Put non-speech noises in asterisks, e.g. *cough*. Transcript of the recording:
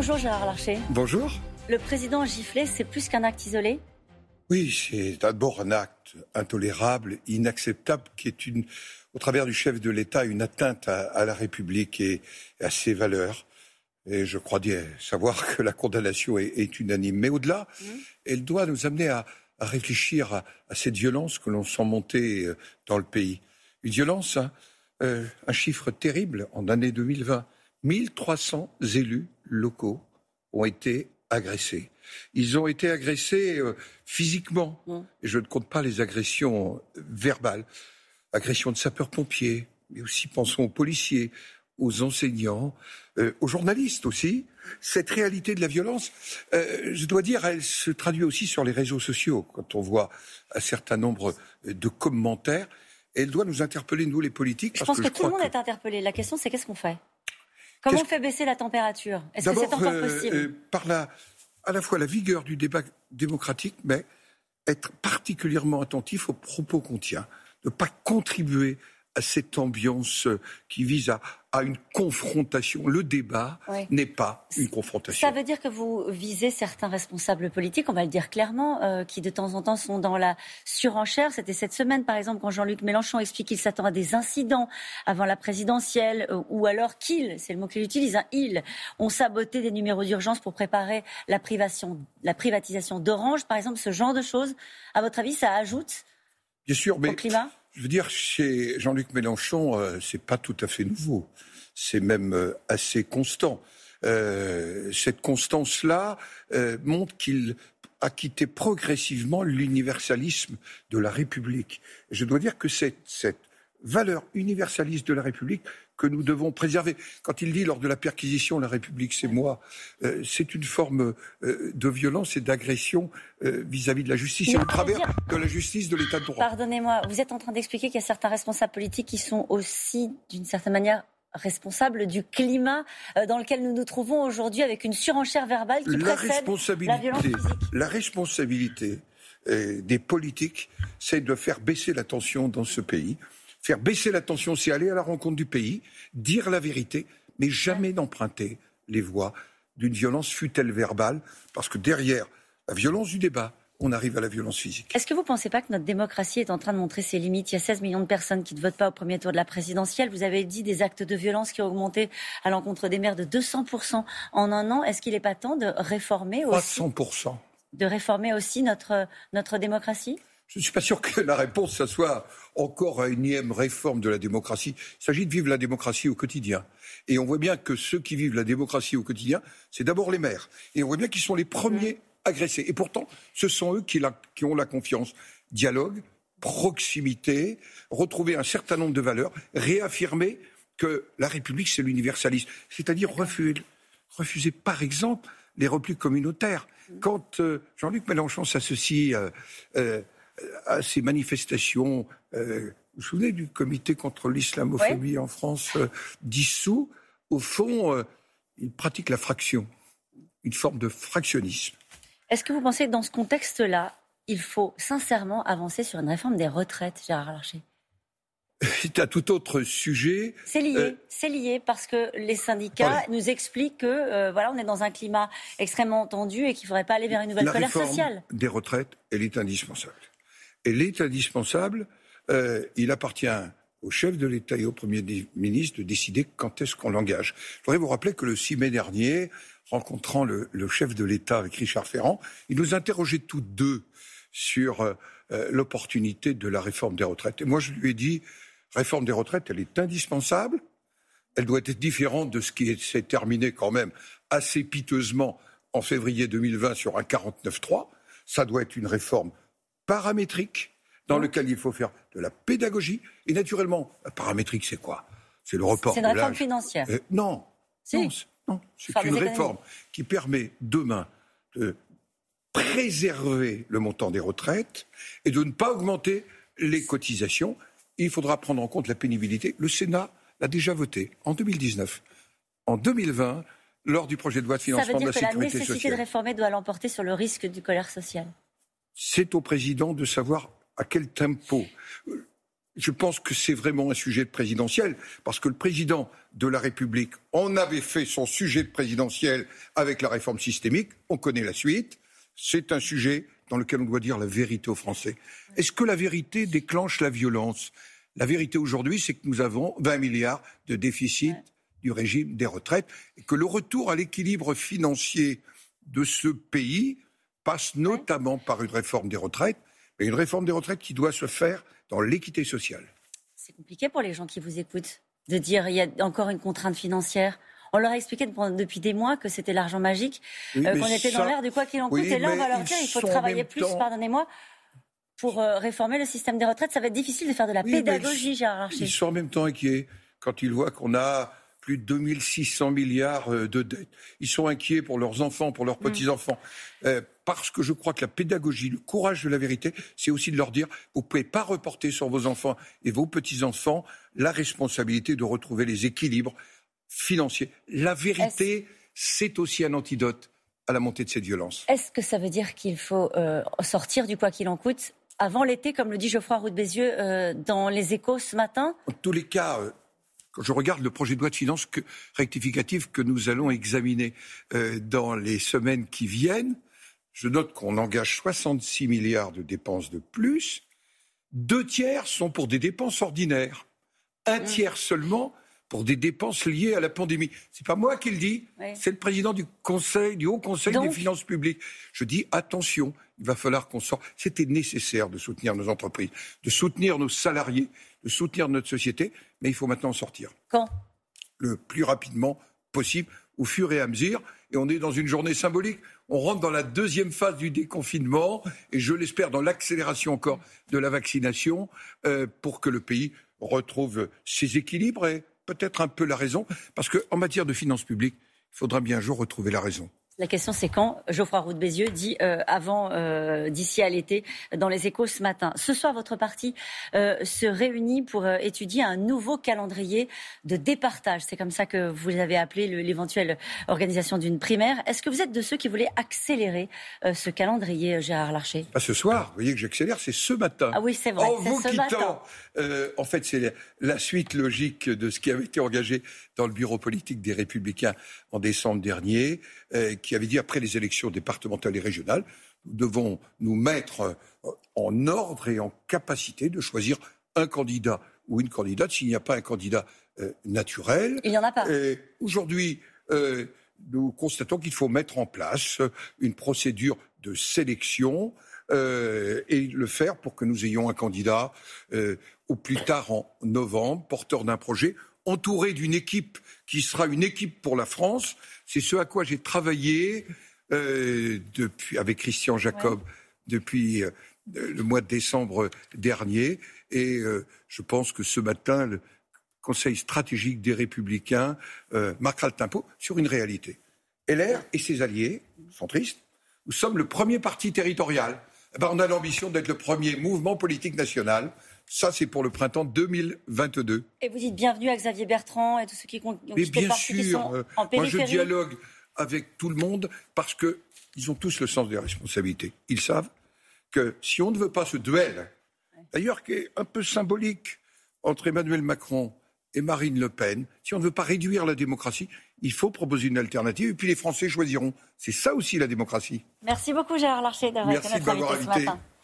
Bonjour Gérard Larcher. Bonjour. Le président giflé, c'est plus qu'un acte isolé? Oui, c'est d'abord un acte intolérable, inacceptable, qui est une, au travers du chef de l'État, une atteinte à, la République et à ses valeurs. Et je crois dire, savoir *laughs* que la condamnation est, unanime. Mais au-delà, mmh. elle doit nous amener à, réfléchir à, cette violence que l'on sent monter euh, dans le pays. Une violence, hein, euh, un chiffre terrible en année 2020. 1300 élus locaux ont été agressés. Ils ont été agressés euh, physiquement, mmh. et je ne compte pas les agressions verbales, agressions de sapeurs-pompiers, mais aussi pensons aux policiers, aux enseignants, euh, aux journalistes aussi. Cette réalité de la violence, euh, je dois dire, elle se traduit aussi sur les réseaux sociaux. Quand on voit un certain nombre de commentaires, elle doit nous interpeller, nous les politiques. Je pense que, tout le monde est interpellé. La question, c'est qu'est-ce qu'on fait? Comment on fait baisser la température? Est-ce que c'est encore euh, possible? Par la, à la fois la vigueur du débat démocratique, mais être particulièrement attentif aux propos qu'on tient, ne pas contribuer à cette ambiance qui vise à, à une confrontation. Le débat n'est pas une confrontation. Ça veut dire que vous visez certains responsables politiques, on va le dire clairement, euh, qui de temps en temps sont dans la surenchère. C'était cette semaine, par exemple, quand Jean-Luc Mélenchon explique qu'il s'attend à des incidents avant la présidentielle, euh, ou alors qu'ils, c'est le mot qu'il utilise, hein, ils ont saboté des numéros d'urgence pour préparer la, privation, la privatisation d'Orange, par exemple, ce genre de choses. À votre avis, ça ajoute Bien sûr, mais au climat? Je veux dire, chez Jean-Luc Mélenchon, euh, c'est pas tout à fait nouveau. C'est même euh, assez constant. Euh, cette constance-là euh, montre qu'il a quitté progressivement l'universalisme de la République. je dois dire que cette, cette valeur universaliste de la République que nous devons préserver. Quand il dit lors de la perquisition la République c'est moi, euh, c'est une forme euh, de violence et d'agression euh, vis-à-vis de la justice et au travers de la justice de l'État de droit. Pardonnez-moi, vous êtes en train d'expliquer qu'il y a certains responsables politiques qui sont aussi d'une certaine manière responsables du climat dans lequel nous nous trouvons aujourd'hui avec une surenchère verbale qui la précède responsabilité, la violence physique. La responsabilité des politiques, c'est de faire baisser la tension dans ce pays. Faire baisser la tension, c'est aller à la rencontre du pays, dire la vérité, mais jamais d'emprunter les voies d'une violence, fut-elle verbale, parce que derrière la violence du débat, on arrive à la violence physique. Est-ce que vous ne pensez pas que notre démocratie est en train de montrer ses limites? Il y a 16 millions de personnes qui ne votent pas au premier tour de la présidentielle. Vous avez dit des actes de violence qui ont augmenté à l'encontre des maires de 200% en un an. Est-ce qu'il n'est pas temps de réformer aussi, 300%. De réformer aussi notre, notre démocratie? Je ne suis pas sûr que la réponse, soit encore une énième réforme de la démocratie. Il s'agit de vivre la démocratie au quotidien. Et on voit bien que ceux qui vivent la démocratie au quotidien, c'est d'abord les maires. Et on voit bien qu'ils sont les premiers agressés. Et pourtant, ce sont eux qui, qui ont la confiance. Dialogue, proximité, retrouver un certain nombre de valeurs, réaffirmer que la République, c'est l'universalisme. C'est-à-dire refuser, refuser, par exemple, les replis communautaires. Quand euh, Jean-Luc Mélenchon s'associe euh, euh, à ces manifestations. Euh, vous vous souvenez du comité contre l'islamophobie en France euh, dissous? Au fond, euh, il pratique la fraction, une forme de fractionnisme. Est-ce que vous pensez que dans ce contexte-là, il faut sincèrement avancer sur une réforme des retraites, Gérard Larcher? *laughs* C'est un tout autre sujet. C'est lié, c'est lié parce que les syndicats nous expliquent que voilà, on est dans un climat extrêmement tendu et qu'il ne faudrait pas aller vers une nouvelle la colère sociale. Des retraites, elle est indispensable. Elle est indispensable. Euh, il appartient au chef de l'État et au Premier ministre de décider quand est-ce qu'on l'engage. Je voudrais vous rappeler que le 6 mai dernier, rencontrant le, chef de l'État avec Richard Ferrand, il nous interrogeait tous deux sur euh, euh, l'opportunité de la réforme des retraites. Et moi, je lui ai dit, réforme des retraites, elle est indispensable. Elle doit être différente de ce qui s'est terminé quand même assez piteusement en février 2020 sur un 49-3. Ça doit être une réforme paramétrique dans lequel il faut faire de la pédagogie. Et naturellement, paramétrique, c'est quoi? C'est le report. C'est une réforme financière. Euh, non, non, c'est une réforme qui permet demain de préserver le montant des retraites et de ne pas augmenter les cotisations. Il faudra prendre en compte la pénibilité. Le Sénat l'a déjà voté en 2019. En 2020, lors du projet de loi de financement de la sécurité sociale. Ça veut dire que la nécessité de réformer doit l'emporter sur le risque du colère sociale c'est au président de savoir à quel tempo. je pense que c'est vraiment un sujet de présidentiel, parce que le président de la République en avait fait son sujet de présidentiel avec la réforme systémique. On connaît la suite. C'est un sujet dans lequel on doit dire la vérité aux Français. Est-ce que la vérité déclenche la violence? La vérité aujourd'hui, c'est que nous avons 20 milliards de déficit du régime des retraites et que le retour à l'équilibre financier de ce pays passe notamment par une réforme des retraites, mais une réforme des retraites qui doit se faire dans l'équité sociale. C'est compliqué pour les gens qui vous écoutent de dire il y a encore une contrainte financière. On leur a expliqué depuis des mois que c'était l'argent magique, euh, qu'on était dans l'air du quoi qu'il en coûte. et là, on va leur dire il faut travailler plus, pardonnez-moi, pour euh, réformer le système des retraites. Ça va être difficile de faire de la pédagogie, Gérard Larcher. Ils sont en même temps inquiets quand ils voient qu'on a plus de 2600 milliards euh, de dettes. Ils sont inquiets pour leurs enfants, pour leurs mm. petits-enfants. Euh, parce que je crois que la pédagogie, le courage de la vérité, c'est aussi de leur dire, vous ne pouvez pas reporter sur vos enfants et vos petits-enfants la responsabilité de retrouver les équilibres financiers. La vérité, c'est aussi un antidote à la montée de cette violence. Est-ce que ça veut dire qu'il faut euh, sortir du quoi qu'il en coûte avant l'été, comme le dit Geoffroy Roux de Bézieux dans les échos ce matin? En tous les cas, quand je regarde le projet de loi de finances rectificative que nous allons examiner euh, dans les semaines qui viennent, je note qu'on engage 66 milliards de dépenses de plus. Deux tiers sont pour des dépenses ordinaires. Un mmh. tiers seulement pour des dépenses liées à la pandémie. C'est pas moi qui le dis, c'est le président du Conseil, du Haut Conseil des finances publiques. Je dis attention, il va falloir qu'on sorte. C'était nécessaire de soutenir nos entreprises, de soutenir nos salariés, de soutenir notre société, mais il faut maintenant en sortir. Quand? Le plus rapidement possible, au fur et à mesure. Et on est dans une journée symbolique. On rentre dans la deuxième phase du déconfinement et je l'espère dans l'accélération encore de la vaccination euh, pour que le pays retrouve ses équilibres et peut-être un peu la raison. Parce qu'en matière de finances publiques, il faudra bien un jour retrouver la raison. La question, c'est quand Geoffroy Roux de Bézieux dit euh, avant, euh, d'ici à l'été, dans les échos ce matin. Ce soir, votre parti euh, se réunit pour étudier un nouveau calendrier de départage. C'est comme ça que vous avez appelé l'éventuelle organisation d'une primaire. Est-ce que vous êtes de ceux qui voulaient accélérer ce calendrier, Gérard Larcher? Pas ce soir. Vous voyez que j'accélère, c'est ce matin. Ah oui, c'est vrai. En vous quittant, en fait, c'est la suite logique de ce qui avait été engagé dans le bureau politique des Républicains en décembre dernier, euh, qui avait dit après les élections départementales et régionales, nous devons nous mettre euh, en ordre et en capacité de choisir un candidat ou une candidate s'il n'y a pas un candidat euh, naturel. Il n'y en a pas. Aujourd'hui, nous constatons qu'il faut mettre en place une procédure de sélection et le faire pour que nous ayons un candidat au plus tard en novembre, porteur d'un projet entouré d'une équipe qui sera une équipe pour la France. C'est ce à quoi j'ai travaillé euh, depuis, avec Christian Jacob depuis euh, le mois de décembre dernier. Et euh, je pense que ce matin, le Conseil stratégique des Républicains marquera le tempo sur une réalité. LR et ses alliés, centristes, nous sommes le premier parti territorial. Eh ben, on a l'ambition d'être le premier mouvement politique national ça, c'est pour le printemps 2022. Et vous dites bienvenue à Xavier Bertrand et tous ceux qui, ont Mais bien sûr, euh, moi je dialogue avec tout le monde parce qu'ils ont tous le sens des responsabilités. Ils savent que si on ne veut pas ce duel, d'ailleurs qui est un peu symbolique entre Emmanuel Macron et Marine Le Pen, si on ne veut pas réduire la démocratie, il faut proposer une alternative et puis les Français choisiront. C'est ça aussi la démocratie. Merci beaucoup Gérard Larcher d'avoir été notre invité ce matin.